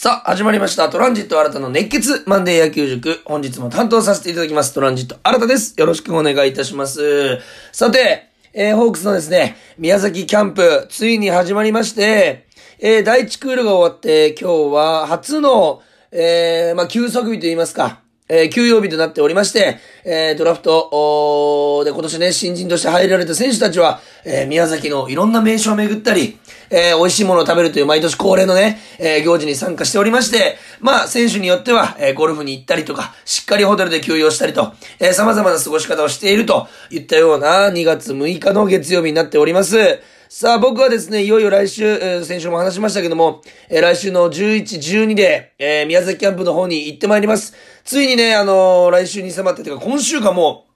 さあ、始まりました。トランジット新たの熱血マンデー野球塾。本日も担当させていただきます。トランジット新たです。よろしくお願いいたします。さて、えー、ホークスのですね、宮崎キャンプ、ついに始まりまして、えー、第1クールが終わって、今日は初の、えー、まあ、休息日といいますか、えー、休養日となっておりまして、えー、ドラフトで今年ね、新人として入られた選手たちは、えー、宮崎のいろんな名所を巡ったり、えー、美味しいものを食べるという毎年恒例のね、えー、行事に参加しておりまして、まあ、選手によっては、えー、ゴルフに行ったりとか、しっかりホテルで休養したりと、えー、様々な過ごし方をしているといったような2月6日の月曜日になっております。さあ、僕はですね、いよいよ来週、えー先週も話しましたけども、えー来週の11、12で、えー宮崎キャンプの方に行ってまいります。ついにね、あのー来週に迫って、てか今週かも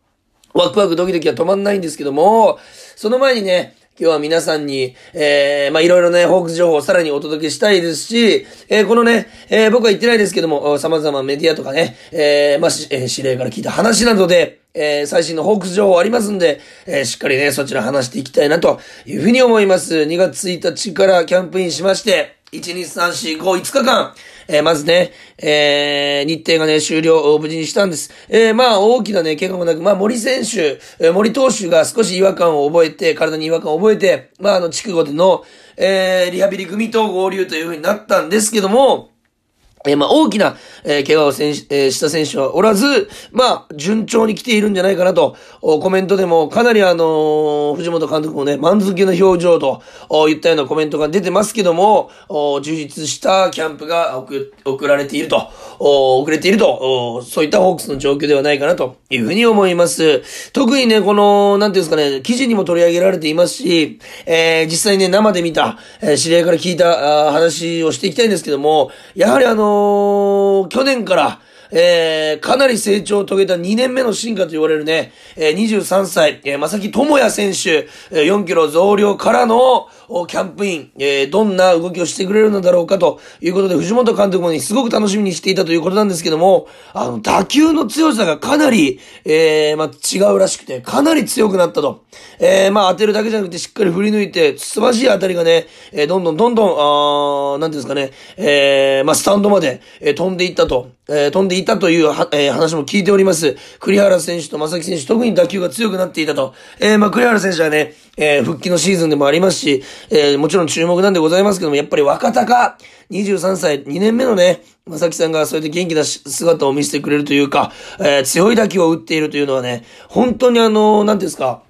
う、ワクワクドキドキは止まんないんですけども、その前にね、今日は皆さんに、えー、まあ、いろいろね、ホークス情報をさらにお届けしたいですし、えー、このね、えー、僕は言ってないですけども、様々メディアとかね、えー、まあ、えー指令から聞いた話などで、えー、最新のホークス情報ありますんで、えー、しっかりね、そちら話していきたいなというふうに思います。2月1日からキャンプインしまして、1、2、3、4、5、5日間、えーまずね、えー日程がね、終了を、無事にしたんです。えーまあ、大きなね、怪我もなく、まあ、森選手、えー森投手が少し違和感を覚えて、体に違和感を覚えて、まあ、あの、筑後での、えーリハビリ組と合流という風になったんですけども、えーまあ、大きな、えー怪我をせんし、えーした選手はおらず、まあ、順調に来ているんじゃないかなと、コメントでも、かなりあの藤本監督もね、満足げな表情と、お言ったようなコメントが出てますけども、充実したキャンプが送送られていると、お遅れていると、そういったホークスの状況ではないかなというふうに思います。特にね、この、なんていうんですかね、記事にも取り上げられていますし、え実際ね、生で見た、え知り合いから聞いた話をしていきたいんですけども、やはりあのー去年から、えー、かなり成長を遂げた2年目の進化と言われるね、えー、23歳、えー、正木智也選手、えー、4キロ増量からの、おキャンプイン、えー、どんな動きをしてくれるのだろうかということで、藤本監督もね、すごく楽しみにしていたということなんですけども、あの、打球の強さがかなり、えー、まあ、違うらしくて、かなり強くなったと。えー、まあ、当てるだけじゃなくて、しっかり振り抜いて、素晴らしい当たりがね、えー、どんどんどんどん、あーなんていうんですかね、えー、まあ、スタンドまで、えー飛んでいったと、えー飛んでいたいたという、えー話も聞いております。栗原選手と正木選手、特に打球が強くなっていたと。えー、まあ、栗原選手はね、えー復帰のシーズンでもありますし、えーもちろん注目なんでございますけども、やっぱり若鷹、23歳、2年目のね、正木さんがそうやって元気な姿を見せてくれるというか、えー強い打球を打っているというのはね、本当にあの、なんていうんですか、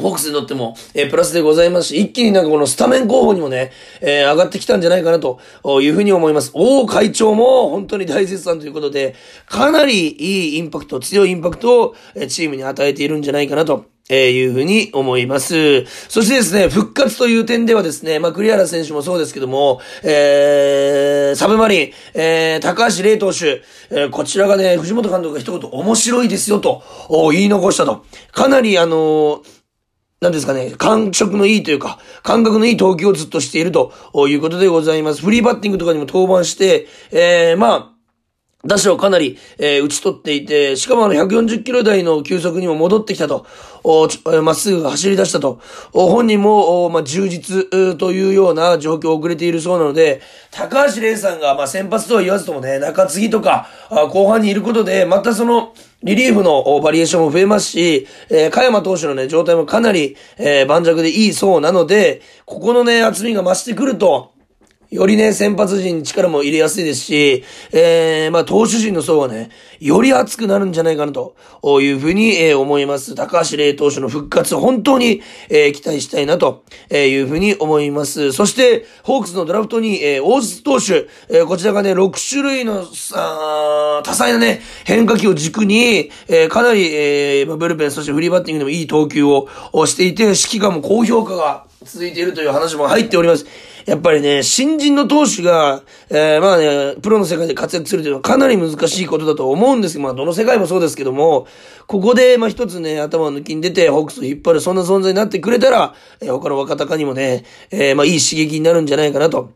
ホークスにとっても、えープラスでございますし、一気になんかこのスタメン候補にもね、えー上がってきたんじゃないかなというふうに思います。王会長も本当に大絶賛ということで、かなりいいインパクト、強いインパクトをえチームに与えているんじゃないかなと。えいうふうに思います。そしてですね、復活という点ではですね、まあ、栗原選手もそうですけども、えー、サブマリン、えー、高橋玲投手、えーこちらがね、藤本監督が一言面白いですよと、お言い残したと。かなりあのーなんですかね、感触のいいというか、感覚のいい投球をずっとしているということでございます。フリーバッティングとかにも登板して、えー、まあ、打者をかなり、えー打ち取っていて、しかもあの140キロ台の球速にも戻ってきたと、おまっすぐ走り出したと、お本人も、おまあ、充実というような状況を遅れているそうなので、高橋玲さんが、まあ、先発とは言わずともね、中継ぎとか、あ後半にいることで、またその、リリーフのバリエーションも増えますし、えー、加山投手のね、状態もかなり、えー盤石でいいそうなので、ここのね、厚みが増してくると、よりね、先発陣に力も入れやすいですし、えー、まあ、投手陣の層はね、より熱くなるんじゃないかなというふうに、えー思います。高橋玲投手の復活、本当に、えー期待したいなというふうに思います。そして、ホークスのドラフトに、えー大津投手、えーこちらがね、6種類の、あ多彩なね、変化球を軸に、えーかなり、えーまブルペン、そしてフリーバッティングでもいい投球ををしていて、指揮官も高評価が続いているという話も入っております。やっぱりね、新人の投手が、えーまあね、プロの世界で活躍するというのはかなり難しいことだと思うんですけど、まあどの世界もそうですけども、ここで、まあ一つね、頭を抜きに出て、ホークスを引っ張る、そんな存在になってくれたら、えー他の若鷹にもね、えーまあいい刺激になるんじゃないかなと。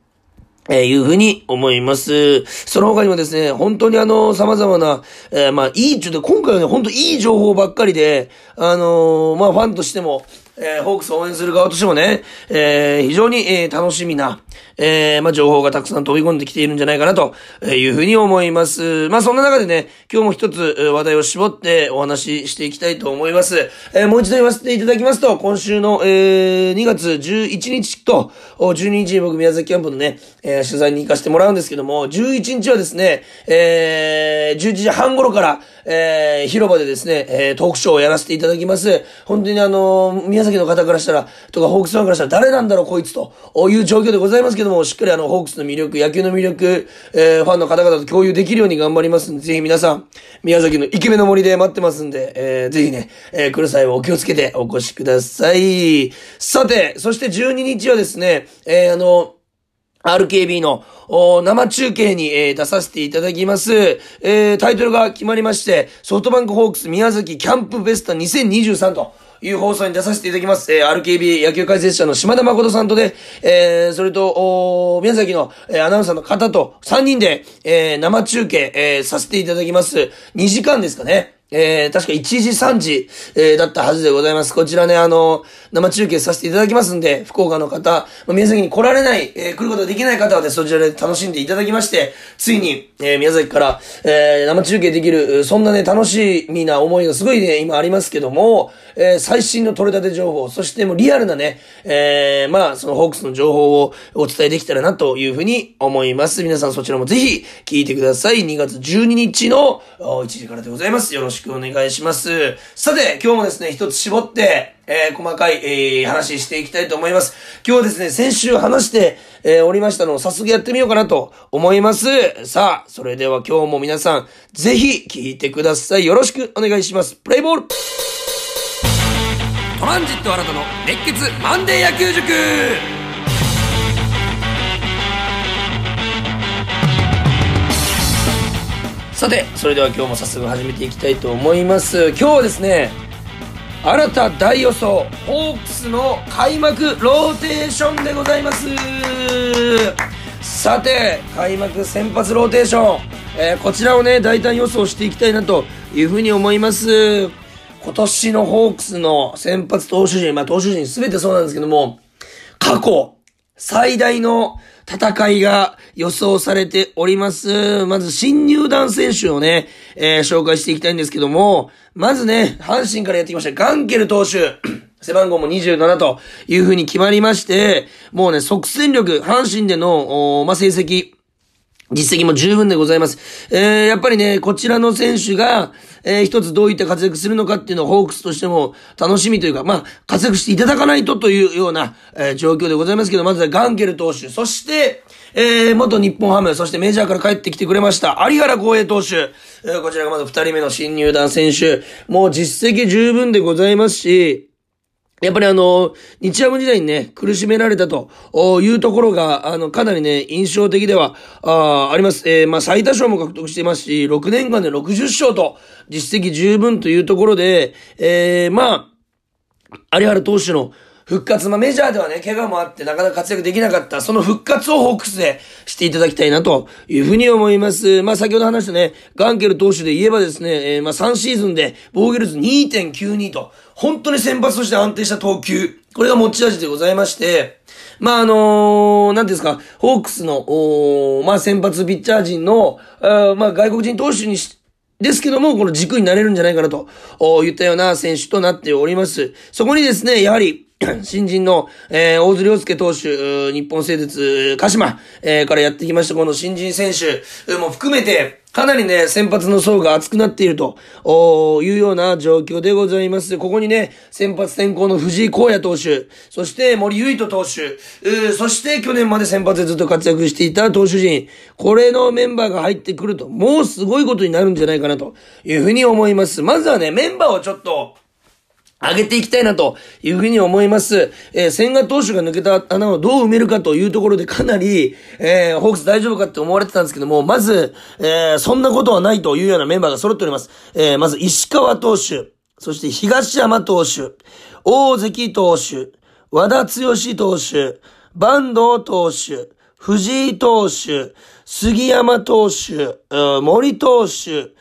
えーいうふうに思います。その他にもですね、本当にあの、様々な、えーまあ、いい、ちょっと今回はね、本当いい情報ばっかりで、あのーまあ、ファンとしても、えー、ホークスを応援する側としてもね、えー、非常に、えー、楽しみな、えー、まあ、情報がたくさん飛び込んできているんじゃないかなというふうに思います。まあ、そんな中でね、今日も一つ話題を絞ってお話ししていきたいと思います。えー、もう一度言わせていただきますと、今週の、えー、2月11日と12日に僕宮崎キャンプのね、えー、取材に行かせてもらうんですけども、11日はですね、えー、11時半頃から、えー、広場でですね、えー、トークショーをやらせていただきます。本当にあの、宮崎の方からしたら、とかホークスファンからしたら誰なんだろうこいつという状況でございますますけども、しっかりあの、ホークスの魅力、野球の魅力、えー、ファンの方々と共有できるように頑張りますんで、ぜひ皆さん、宮崎のイケメンの森で待ってますんで、えー、ぜひね、えー、来る際はお気をつけてお越しください。さて、そして12日はですね、えー、あの、RKB の生中継に、えー、出させていただきます。えー、タイトルが決まりまして、ソフトバンクホークス宮崎キャンプベスタ2023という放送に出させていただきます。えー、RKB 野球解説者の島田誠さんとで、えー、それと、宮崎の、えー、アナウンサーの方と3人で、えー、生中継、えー、させていただきます。2時間ですかね。えー、確か1時3時、えー、だったはずでございます。こちらね、あの、生中継させていただきますんで、福岡の方、宮崎に来られない、えー、来ることができない方はね、そちらで楽しんでいただきまして、ついに、えー、宮崎から、えー、生中継できる、そんなね、楽しみな思いがすごいね、今ありますけども、えー、最新の取れたて情報、そしてもうリアルなね、えー、まあ、そのホークスの情報をお伝えできたらなというふうに思います。皆さんそちらもぜひ聞いてください。2月12日の1時からでございます。よろしくしくお願いします。さて、今日もですね、一つ絞って、えー、細かい、えー、話していきたいと思います。今日はですね、先週話して、えー、おりましたのを早速やってみようかなと思います。さあ、それでは今日も皆さん、ぜひ聞いてください。よろしくお願いします。プレイボールトランジット新たの熱血マンデー野球塾さて、それでは今日も早速始めていきたいと思います。今日はですね、新た大予想、ホークスの開幕ローテーションでございます。さて、開幕先発ローテーション、えー、こちらをね、大胆予想していきたいなというふうに思います。今年のホークスの先発投手陣、まあ投手陣すべてそうなんですけども、過去、最大の戦いが予想されております。まず新入団選手をね、えー、紹介していきたいんですけども、まずね、阪神からやってきましたガンケル投手。背番号も27という風に決まりまして、もうね、即戦力、阪神での、まあ、成績、実績も十分でございます。えー、やっぱりね、こちらの選手が、えー、一つどういった活躍するのかっていうのをホークスとしても楽しみというか、まあ、活躍していただかないとというような、えー、状況でございますけど、まずはガンケル投手、そして、えー、元日本ハム、そしてメジャーから帰ってきてくれました、有原光栄投手、えー、こちらがまず二人目の新入団選手、もう実績十分でございますし、やっぱりあの、日ハム時代にね、苦しめられたというところが、あの、かなりね、印象的では、ああります。えー、まあ、最多勝も獲得していますし、6年間で60勝と、実績十分というところで、えー、まあ、有原投手の復活、まあ、メジャーではね、怪我もあってなかなか活躍できなかった、その復活をホークスでしていただきたいなというふうに思います。まあ、先ほど話したね、ガンケル投手で言えばですね、えー、まあ、3シーズンで防御率2.92と、本当に先発として安定した投球、これが持ち味でございまして、まあ、あのー、なんですか、ホークスの、おまあ、先発ピッチャー陣の、あまあ、外国人投手にし、ですけども、この軸になれるんじゃないかなと、お言ったような選手となっております。そこにですね、やはり、新人の、えー、大津良介投手、日本製鉄、鹿島、えー、からやってきました、この新人選手も含めて、かなりね、先発の層が厚くなっているというような状況でございます。ここにね、先発転向の藤井荒野投手、そして森唯斗投手、そして去年まで先発でずっと活躍していた投手陣、これのメンバーが入ってくると、もうすごいことになるんじゃないかなというふうに思います。まずはね、メンバーをちょっと、上げていきたいなというふうに思います。えー、千賀投手が抜けた穴をどう埋めるかというところでかなり、えー、ホークス大丈夫かって思われてたんですけども、まず、えー、そんなことはないというようなメンバーが揃っております。えー、まず石川投手、そして東山投手、大関投手、和田剛投手、坂東投手、藤井投手、杉山投手、森投手、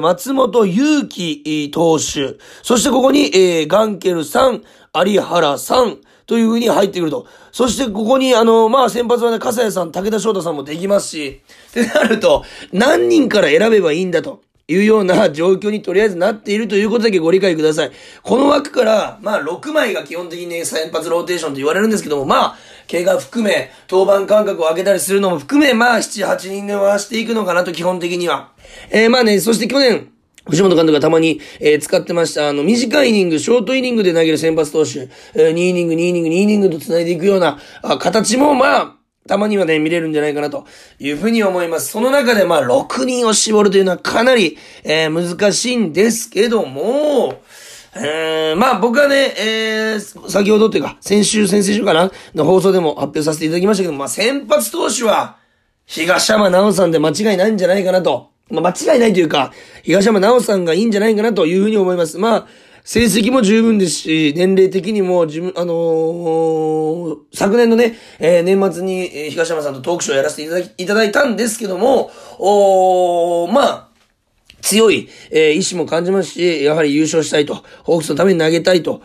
松本祐樹投手、そしてここに、えー、ガンケルさん、有原さん、という風に入ってくると。そしてここに、あの、まあ、先発はね、笠谷さん、武田翔太さんもできますし、ってなると、何人から選べばいいんだと。いうような状況にとりあえずなっているということだけご理解ください。この枠から、まあ、6枚が基本的にね、先発ローテーションと言われるんですけども、まあ、怪我含め、登板間隔を上げたりするのも含め、まあ、7、8人で回していくのかなと、基本的には。えー、まあね、そして去年、藤本監督がたまに、えー、使ってました。あの、短いイニング、ショートイニングで投げる先発投手、えー、2イニング、2イニング、2イニングと繋いでいくような、あ形も、まあ、たまにはね、見れるんじゃないかなというふうに思います。その中でまあ、6人を絞るというのはかなり、えー、難しいんですけども、えー、まあ僕はね、えー、先ほどというか、先週、先々週かなの放送でも発表させていただきましたけど、まあ先発投手は、東山直さんで間違いないんじゃないかなと。まあ間違いないというか、東山直さんがいいんじゃないかなというふうに思います。まあ、成績も十分ですし、年齢的にも自分、あのー、昨年のね、えー、年末に、えー、東山さんとトークショーやらせていただき、いただいたんですけども、おまあ、強い、えー、意志も感じますし、やはり優勝したいと、ホークスのために投げたいと、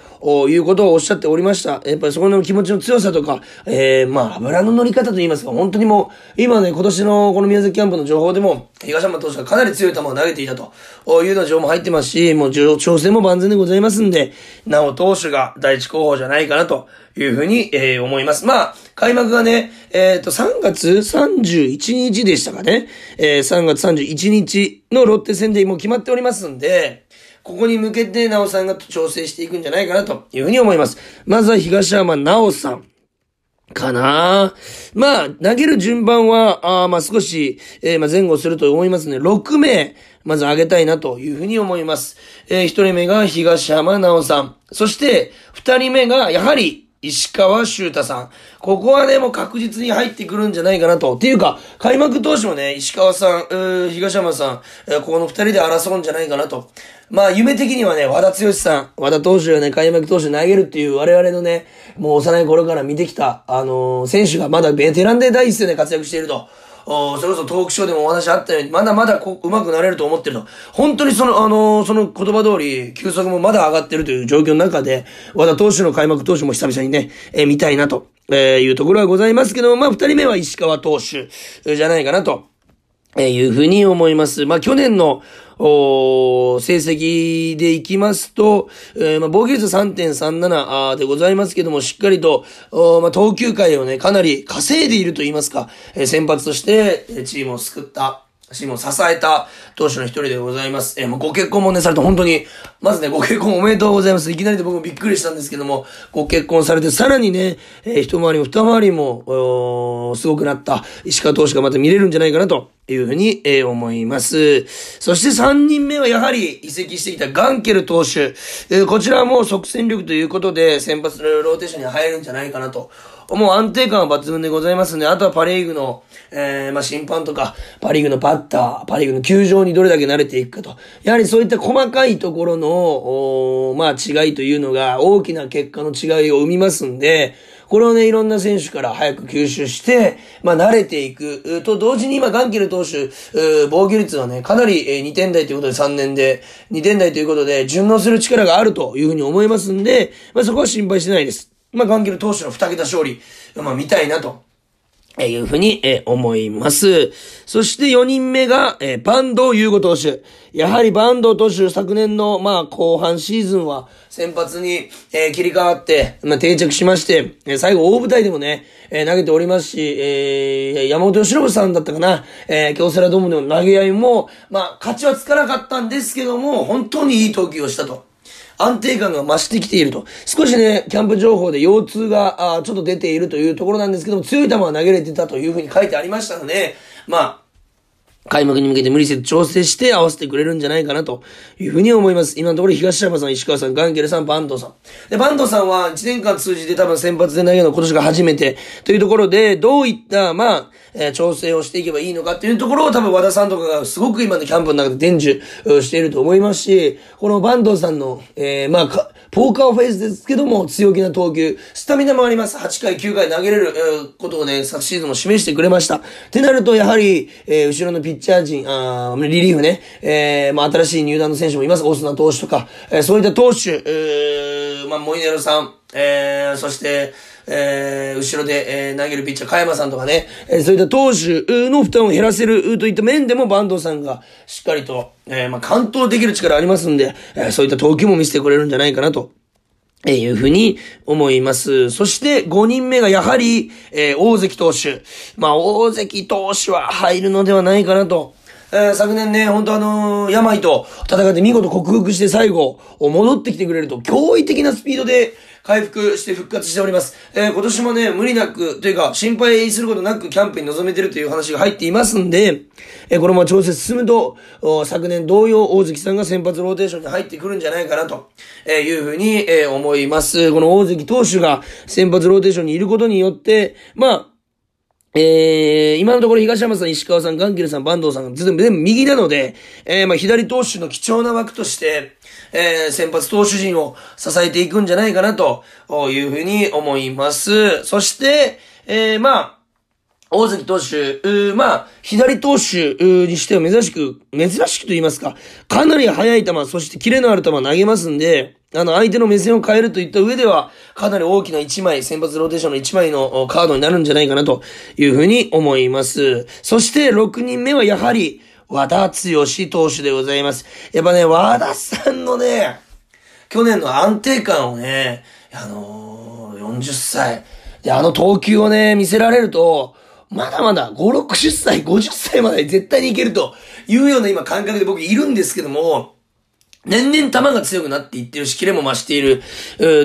いうことをおっしゃっておりました。やっぱりそこの気持ちの強さとか、えー、まあ、油の乗り方と言いますか、本当にもう、今ね、今年のこの宮崎キャンプの情報でも、東山投手がかなり強い球を投げていたというような情報も入ってますし、もう調整も万全でございますんで、なお投手が第一候補じゃないかなというふうに、えー、思います。まあ、開幕がね、えっ、ー、と、3月31日でしたかね。えー、3月31日のロッテ戦でもう決まっておりますんで、ここに向けて、なおさんが調整していくんじゃないかなというふうに思います。まずは東山なおさん。かなまあ、投げる順番は、あまあ少し、えー、まあ前後すると思いますね。6名、まず上げたいなというふうに思います。えー、1人目が東山直さん。そして、2人目が、やはり、石川修太さん。ここはね、もう確実に入ってくるんじゃないかなと。っていうか、開幕投手もね、石川さん、東山さん、えー、ここの二人で争うんじゃないかなと。まあ、夢的にはね、和田剛さん、和田投手がね、開幕投手投げるっていう我々のね、もう幼い頃から見てきた、あのー、選手がまだベテランで第一線で活躍していると。それこそトークショーでもお話あったように、まだまだこう、上手くなれると思ってると。本当にその、あのー、その言葉通り、球速もまだ上がってるという状況の中で、和田投手の開幕投手も久々にね、えー、見たいなと、えー、いうところはございますけども、まあ、二人目は石川投手、じゃないかなと。えいうふうに思います。まあ、去年の、お成績でいきますと、えー、まあ、防御率3.37でございますけども、しっかりと、おまあ、投球回をね、かなり稼いでいると言いますか、えー、先発として、えチームを救った、チームを支えた投手の一人でございます。えー、もうご結婚もね、されて本当に、まずね、ご結婚おめでとうございます。いきなりで僕もびっくりしたんですけども、ご結婚されて、さらにね、えー、一回りも二回りも、すごくなった石川投手がまた見れるんじゃないかなというふうに、えー、思います。そして三人目はやはり移籍してきたガンケル投手。えー、こちらはもう即戦力ということで、先発のローテーションに入るんじゃないかなと。もう安定感は抜群でございますね。あとはパリーグの、えー、まあ、審判とか、パリーグのバッター、パリーグの球場にどれだけ慣れていくかと。やはりそういった細かいところの、おまあ、違いというのが大きな結果の違いを生みますんで、これをね、いろんな選手から早く吸収して、まあ、慣れていく。と同時に今、ガンケル投手、防御率はね、かなり2点台ということで3年で、2点台ということで、順応する力があるというふうに思いますんで、まあ、そこは心配してないです。まあ、ガンケル投手の2桁勝利、まあ、見たいなと。えいうふうに、え思います。そして4人目が、えー、バンド優吾投手。やはりバンド投手、昨年の、まあ、後半シーズンは、先発に、えー、切り替わって、まあ、定着しまして、えー、最後大舞台でもね、えー、投げておりますし、えー、山本由伸さんだったかな、えー、京セラドームでの投げ合いも、まあ、勝ちはつかなかったんですけども、本当にいい投球をしたと。安定感が増してきていると。少しね、キャンプ情報で腰痛が、あちょっと出ているというところなんですけども、強い球は投げれてたというふうに書いてありましたので、まあ、開幕に向けて無理せず調整して合わせてくれるんじゃないかなというふうに思います。今のところ東山さん、石川さん、ガンケルさん、バンドさん。で、バンドさんは1年間通じて多分先発で投げるの今年が初めてというところで、どういった、まあ、えー、調整をしていけばいいのかっていうところを多分和田さんとかがすごく今のキャンプの中で伝授していると思いますし、このバンドさんの、えー、まあ、ポーカーフェイスですけども、強気な投球、スタミナもあります。8回、9回投げれる、え、ことをね、昨シーズンも示してくれました。ってなると、やはり、えー、後ろのピッチャー陣、あーリリーフね、えー、まあ、新しい入団の選手もいます。オスナ投手とか、えー、そういった投手、えー、まあ、モイネロさん、えー、そして、えー、後ろで、えー、投げるピッチャー、加山さんとかね、えー、そういった投手の負担を減らせるといった面でも、坂東さんがしっかりと、えー、まあ、完投できる力ありますんで、えー、そういった投球も見せてくれるんじゃないかなと。え、いうふうに思います。そして5人目がやはり、えー、大関投手。まあ、大関投手は入るのではないかなと。えー、昨年ね、本当あのー、病と戦って見事克服して最後、戻ってきてくれると、驚異的なスピードで回復して復活しております。えー、今年もね、無理なく、というか、心配することなくキャンプに臨めてるという話が入っていますんで、えー、このまま調節進むと、昨年同様、大関さんが先発ローテーションに入ってくるんじゃないかなと、えいうふうに、え思います。この大関投手が先発ローテーションにいることによって、まあ、えー、今のところ東山さん、石川さん、ガンキルさん、坂東さん、全部、全部右なので、えー、まあ、左投手の貴重な枠として、えー、先発投手陣を支えていくんじゃないかな、というふうに思います。そして、えー、まあ、大関投手、まあ、左投手にしては珍しく、珍しくと言いますか、かなり速い球、そしてキレのある球投げますんで、あの、相手の目線を変えるといった上では、かなり大きな1枚、先発ローテーションの1枚のカードになるんじゃないかなというふうに思います。そして6人目はやはり、和田剛投手でございます。やっぱね、和田さんのね、去年の安定感をね、あのー、40歳、で、あの投球をね、見せられると、まだまだ5、60歳、50歳まで絶対にいけるというような今感覚で僕いるんですけども、年々球が強くなっていってるし、キレも増している。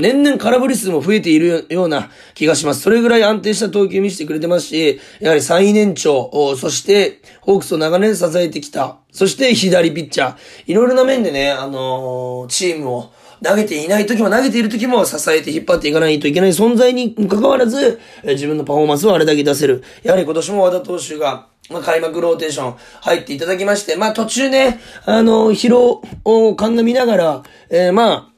年々空振り数も増えているような気がします。それぐらい安定した投球見せてくれてますし、やはり最年長、そして、ホークスを長年支えてきた。そして左ピッチャー。いろいろな面でね、あのー、チームを投げていない時も投げている時も支えて引っ張っていかないといけない存在に関わらず、自分のパフォーマンスをあれだけ出せる。やはり今年も和田投手が、まあ、開幕ローテーション入っていただきまして、まあ、途中ね、あの、疲労を鑑みながら、えー、まあ、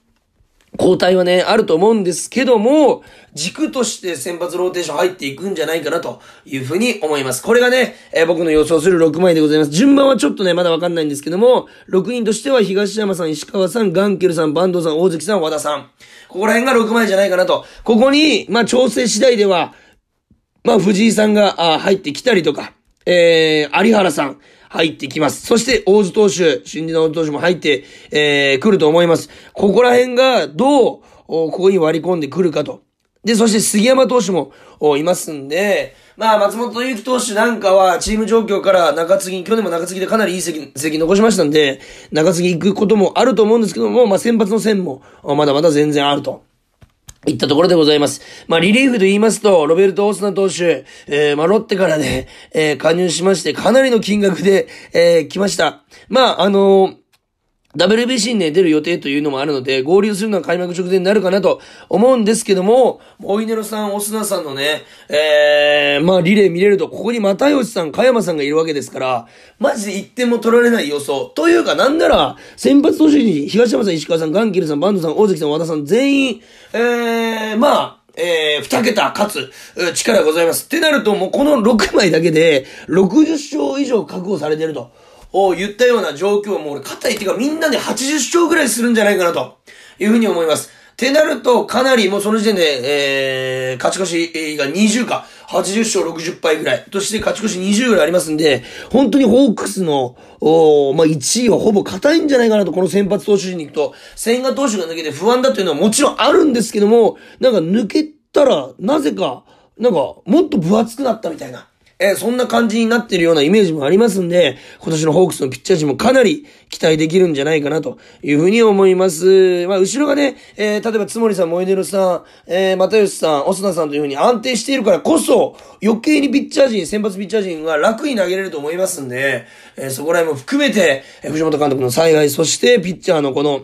交代はね、あると思うんですけども、軸として先発ローテーション入っていくんじゃないかなというふうに思います。これがね、えー、僕の予想する6枚でございます。順番はちょっとね、まだわかんないんですけども、6人としては東山さん、石川さん、ガンケルさん、バンドさん、大関さん、和田さん。ここら辺が6枚じゃないかなと。ここに、まあ、調整次第では、まあ、藤井さんが、あ入ってきたりとか、えー、有原さん、入ってきます。そして、大津投手、新人の大津投手も入って、えー、来ると思います。ここら辺が、どう、ここに割り込んでくるかと。で、そして杉山投手もいますんで、まあ、松本祐樹投手なんかは、チーム状況から中継ぎ、去年も中継ぎでかなりいい席、席残しましたんで、中継ぎ行くこともあると思うんですけども、まあ、先発の線も、まだまだ全然あると。いったところでございます。まあ、リリーフで言いますと、ロベルト・オースナ投手、えー、まあ、ロッテからね、えー、加入しまして、かなりの金額で、えー、来ました。まあ、あのー WBC にね、出る予定というのもあるので、合流するのは開幕直前になるかなと思うんですけども、モイネロさん、オスナさんのね、えー、まあリレー見れると、ここに又吉さん、加山さんがいるわけですから、マジで1点も取られない予想。というか、なんなら、先発投手に東山さん、石川さん、ガンキルさん、バンドさん、大関さん、和田さん、全員、えー、まあ、えー、二桁勝つ力がございます。ってなると、もうこの6枚だけで、60勝以上確保されてると。を言ったような状況も俺、肩いっていうかみんなで80勝ぐらいするんじゃないかなというふうに思います。ってなると、かなりもうその時点で、えー、勝ち越しが20か、80勝60敗ぐらい、として勝ち越し20ぐらいありますんで、本当にホークスの、おまあ、1位はほぼ硬いんじゃないかなと、この先発投手陣に行くと、千賀投手が抜けて不安だというのはもちろんあるんですけども、なんか抜けたら、なぜか、なんか、もっと分厚くなったみたいな。えー、そんな感じになってるようなイメージもありますんで、今年のホークスのピッチャー陣もかなり期待できるんじゃないかなというふうに思います。まあ、後ろがね、えー、例えば、つもりさん、モエデルさん、えー、又吉さん、オスナさんというふうに安定しているからこそ、余計にピッチャー陣、先発ピッチャー陣は楽に投げれると思いますんで、えー、そこら辺も含めて、えー、藤本監督の采配、そしてピッチャーのこの、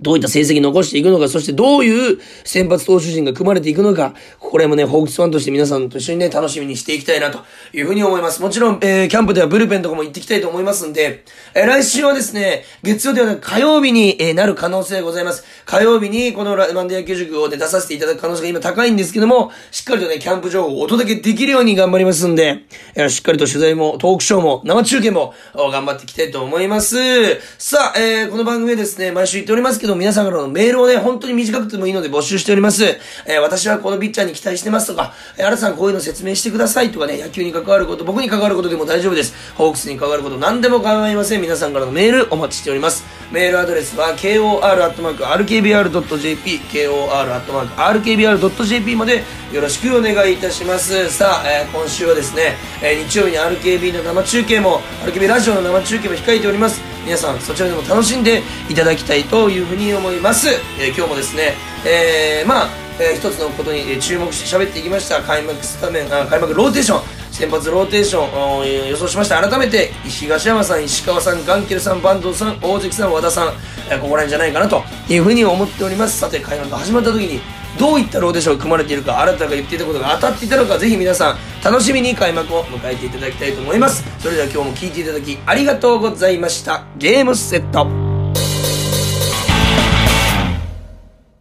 どういった成績残していくのか、そしてどういう先発投手陣が組まれていくのか、これもね、ホークスファンとして皆さんと一緒にね、楽しみにしていきたいなというふうに思います。もちろん、えー、キャンプではブルペンとかも行ってきたいと思いますんで、えー、来週はですね、月曜ではなく火曜日に、えー、なる可能性がございます。火曜日にこのラマンデ野球塾を、ね、出させていただく可能性が今高いんですけども、しっかりとね、キャンプ情報をお届けできるように頑張りますんで、えー、しっかりと取材も、トークショーも、生中継も、頑張っていきたいと思います。さあ、えー、この番組はですね、毎週言っておりますけど、皆さんからのメールメールをね、本当に短くてもいいので募集しております。えー、私はこのピッチャーに期待してますとか、えー、新さんこういうの説明してくださいとかね、野球に関わること、僕に関わることでも大丈夫です。ホークスに関わること何でも構いません。皆さんからのメールお待ちしております。メールアドレスは kor.rkbr.jp、kor.rkbr.jp までよろしくお願いいたします。さあ、えー、今週はですね、えー、日曜日に RKB の生中継も、RKB ラジオの生中継も控えております。皆さんそちらでも楽しんでいただきたいというふうに思います、えー、今日もですね、えー、まあ、えー、一つのことに注目して喋っていきました。開幕スタメンあ開幕ローテーション。先発ローテーション予想しました。改めて東山さん石川さんガンケルさん坂東さん大関さん和田さん、ここら辺じゃないかなというふうに思っております。さて開幕が始まった時にどういったローテーションが組まれているか新たが言っていたことが当たっていたのかぜひ皆さん楽しみに開幕を迎えていただきたいと思います。それでは今日も聴いていただきありがとうございました。ゲームセット。